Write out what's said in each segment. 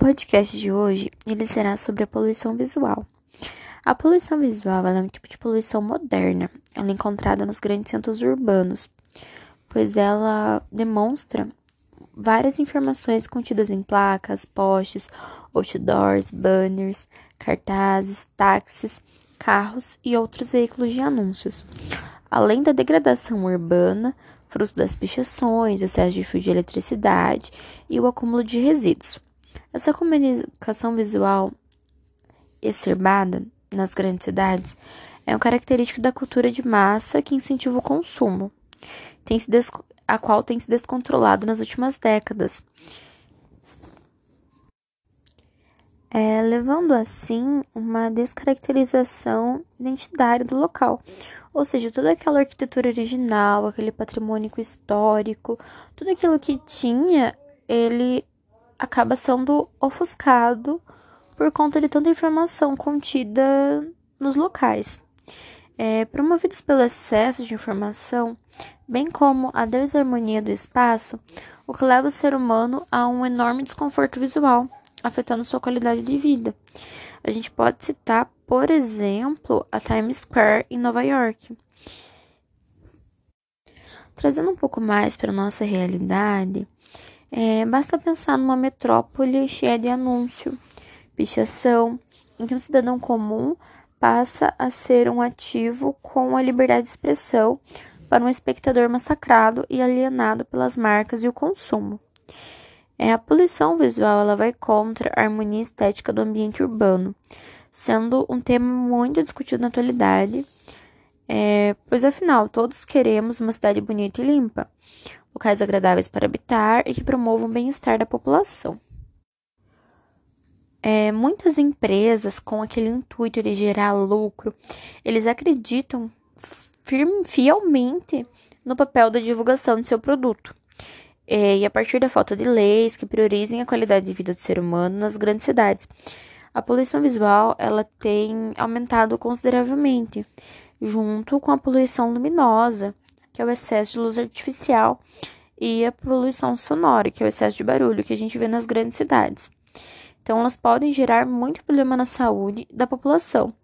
podcast de hoje ele será sobre a poluição visual. A poluição visual é um tipo de poluição moderna. Ela é encontrada nos grandes centros urbanos, pois ela demonstra várias informações contidas em placas, postes, outdoors, banners, cartazes, táxis, carros e outros veículos de anúncios. Além da degradação urbana, fruto das pichações, excesso de fio de eletricidade e o acúmulo de resíduos. Essa comunicação visual exacerbada nas grandes cidades é um característico da cultura de massa que incentiva o consumo, a qual tem se descontrolado nas últimas décadas. É, levando assim uma descaracterização identitária do local, ou seja, toda aquela arquitetura original, aquele patrimônio histórico, tudo aquilo que tinha, ele acaba sendo ofuscado por conta de tanta informação contida nos locais. É, promovidos pelo excesso de informação, bem como a desarmonia do espaço, o que leva o ser humano a um enorme desconforto visual, afetando sua qualidade de vida. A gente pode citar, por exemplo, a Times Square em Nova York. Trazendo um pouco mais para nossa realidade, é, basta pensar numa metrópole cheia de anúncio, pichação, em que um cidadão comum passa a ser um ativo com a liberdade de expressão para um espectador massacrado e alienado pelas marcas e o consumo. É, a poluição visual ela vai contra a harmonia estética do ambiente urbano, sendo um tema muito discutido na atualidade, é, pois afinal todos queremos uma cidade bonita e limpa, locais agradáveis para habitar e que promovam o bem-estar da população. É, muitas empresas, com aquele intuito de gerar lucro, eles acreditam firme, fielmente no papel da divulgação de seu produto. É, e a partir da falta de leis que priorizem a qualidade de vida do ser humano nas grandes cidades, a poluição visual ela tem aumentado consideravelmente, junto com a poluição luminosa, que é o excesso de luz artificial, e a poluição sonora, que é o excesso de barulho que a gente vê nas grandes cidades. Então, elas podem gerar muito problema na saúde da população,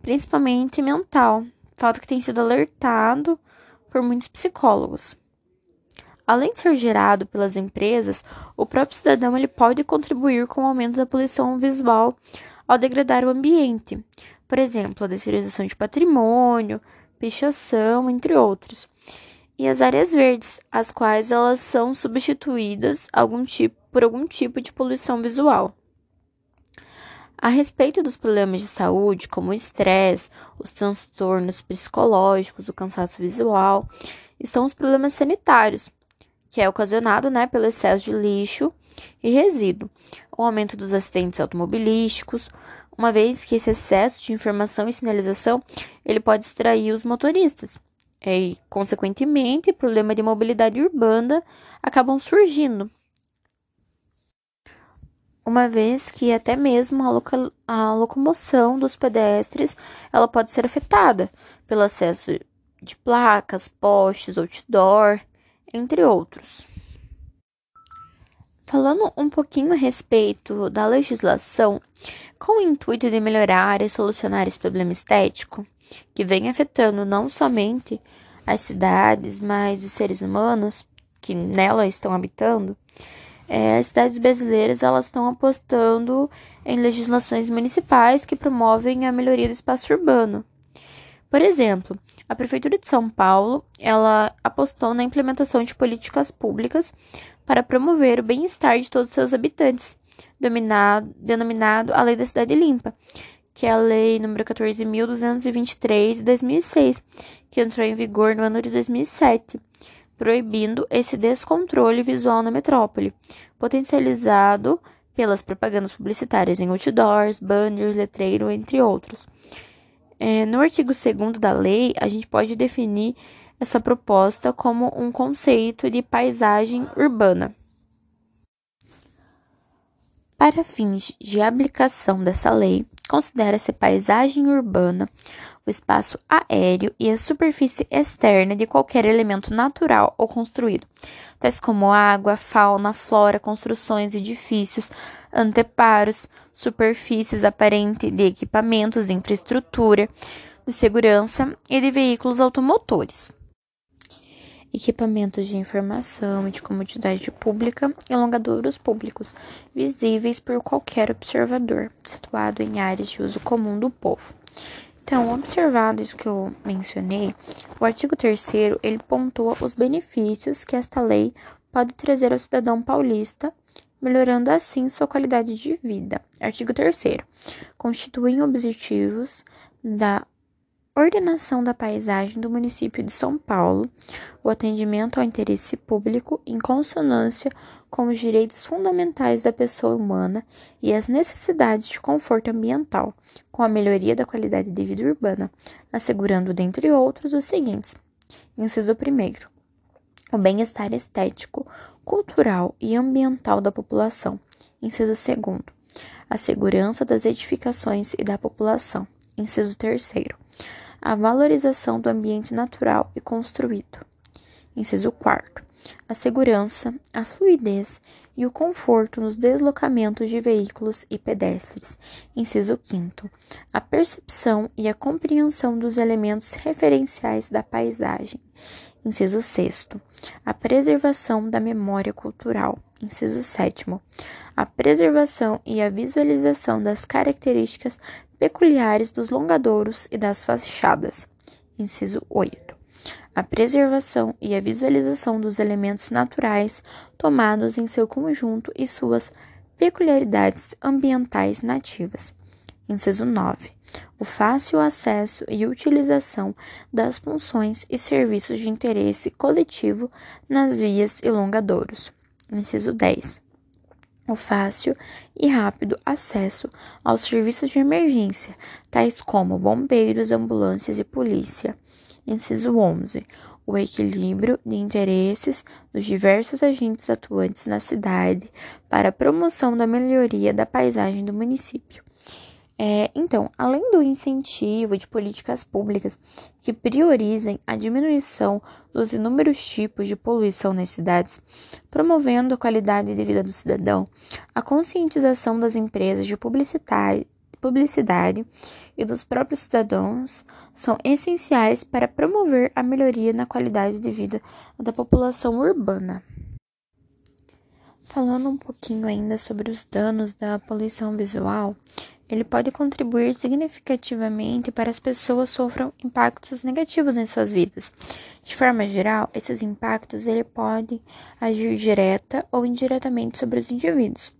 principalmente mental, fato que tem sido alertado por muitos psicólogos. Além de ser gerado pelas empresas, o próprio cidadão ele pode contribuir com o aumento da poluição visual ao degradar o ambiente, por exemplo, a deterioração de patrimônio, pichação, entre outros e as áreas verdes, as quais elas são substituídas algum tipo, por algum tipo de poluição visual. A respeito dos problemas de saúde, como o estresse, os transtornos psicológicos, o cansaço visual, estão os problemas sanitários, que é ocasionado né, pelo excesso de lixo e resíduo, o aumento dos acidentes automobilísticos, uma vez que esse excesso de informação e sinalização ele pode distrair os motoristas, e, consequentemente, problemas de mobilidade urbana acabam surgindo. Uma vez que até mesmo a, a locomoção dos pedestres ela pode ser afetada pelo acesso de placas, postes, outdoor, entre outros. Falando um pouquinho a respeito da legislação, com o intuito de melhorar e solucionar esse problema estético, que vem afetando não somente as cidades, mas os seres humanos que nela estão habitando, é, as cidades brasileiras elas estão apostando em legislações municipais que promovem a melhoria do espaço urbano. Por exemplo, a prefeitura de São Paulo ela apostou na implementação de políticas públicas para promover o bem-estar de todos os seus habitantes, denominado a Lei da Cidade Limpa, que é a Lei nº 14.223 de 2006, que entrou em vigor no ano de 2007, proibindo esse descontrole visual na metrópole, potencializado pelas propagandas publicitárias em outdoors, banners, letreiro, entre outros. É, no artigo 2 da lei, a gente pode definir essa proposta como um conceito de paisagem urbana. Para fins de aplicação dessa lei, considera-se paisagem urbana o espaço aéreo e a superfície externa de qualquer elemento natural ou construído, tais como água, fauna, flora, construções, edifícios, anteparos, superfícies aparentes de equipamentos de infraestrutura, de segurança e de veículos automotores equipamentos de informação e de comodidade pública e alongadouros públicos, visíveis por qualquer observador, situado em áreas de uso comum do povo. Então, observado isso que eu mencionei, o artigo 3 ele pontua os benefícios que esta lei pode trazer ao cidadão paulista, melhorando assim sua qualidade de vida. Artigo 3 constituem objetivos da ordenação da paisagem do município de São Paulo, o atendimento ao interesse público em consonância com os direitos fundamentais da pessoa humana e as necessidades de conforto ambiental, com a melhoria da qualidade de vida urbana, assegurando, dentre outros, os seguintes: inciso 1. O bem-estar estético, cultural e ambiental da população. Inciso 2. A segurança das edificações e da população. Inciso 3 a valorização do ambiente natural e construído. Inciso 4. A segurança, a fluidez e o conforto nos deslocamentos de veículos e pedestres. Inciso 5. A percepção e a compreensão dos elementos referenciais da paisagem. Inciso 6. A preservação da memória cultural. Inciso 7. A preservação e a visualização das características peculiares dos longadouros e das fachadas. Inciso 8. A preservação e a visualização dos elementos naturais tomados em seu conjunto e suas peculiaridades ambientais nativas. Inciso 9. O fácil acesso e utilização das funções e serviços de interesse coletivo nas vias e longadouros. Inciso 10 o fácil e rápido acesso aos serviços de emergência, tais como bombeiros, ambulâncias e polícia. Inciso 11. O equilíbrio de interesses dos diversos agentes atuantes na cidade para a promoção da melhoria da paisagem do município. É, então, além do incentivo de políticas públicas que priorizem a diminuição dos inúmeros tipos de poluição nas cidades, promovendo a qualidade de vida do cidadão, a conscientização das empresas de publicidade, publicidade e dos próprios cidadãos são essenciais para promover a melhoria na qualidade de vida da população urbana. Falando um pouquinho ainda sobre os danos da poluição visual, ele pode contribuir significativamente para as pessoas sofram impactos negativos em suas vidas. De forma geral, esses impactos ele pode agir direta ou indiretamente sobre os indivíduos.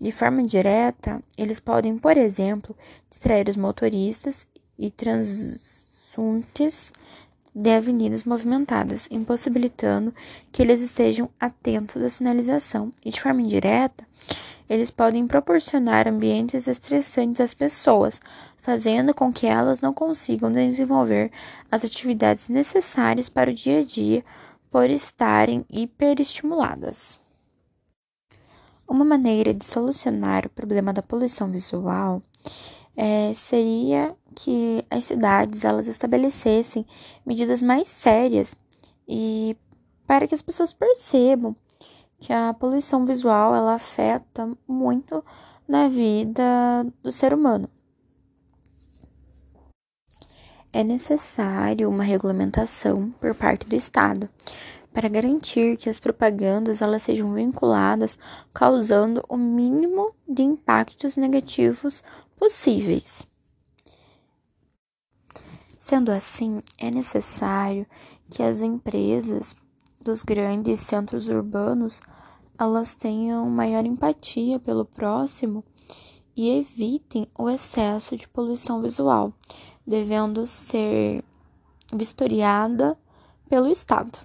De forma direta, eles podem, por exemplo, distrair os motoristas e transuntes de avenidas movimentadas, impossibilitando que eles estejam atentos à sinalização. E de forma indireta, eles podem proporcionar ambientes estressantes às pessoas, fazendo com que elas não consigam desenvolver as atividades necessárias para o dia a dia por estarem hiperestimuladas. Uma maneira de solucionar o problema da poluição visual é, seria que as cidades elas estabelecessem medidas mais sérias e para que as pessoas percebam que a poluição visual ela afeta muito na vida do ser humano. É necessário uma regulamentação por parte do Estado para garantir que as propagandas elas sejam vinculadas, causando o mínimo de impactos negativos possíveis. Sendo assim, é necessário que as empresas dos grandes centros urbanos elas tenham maior empatia pelo próximo e evitem o excesso de poluição visual, devendo ser vistoriada pelo Estado.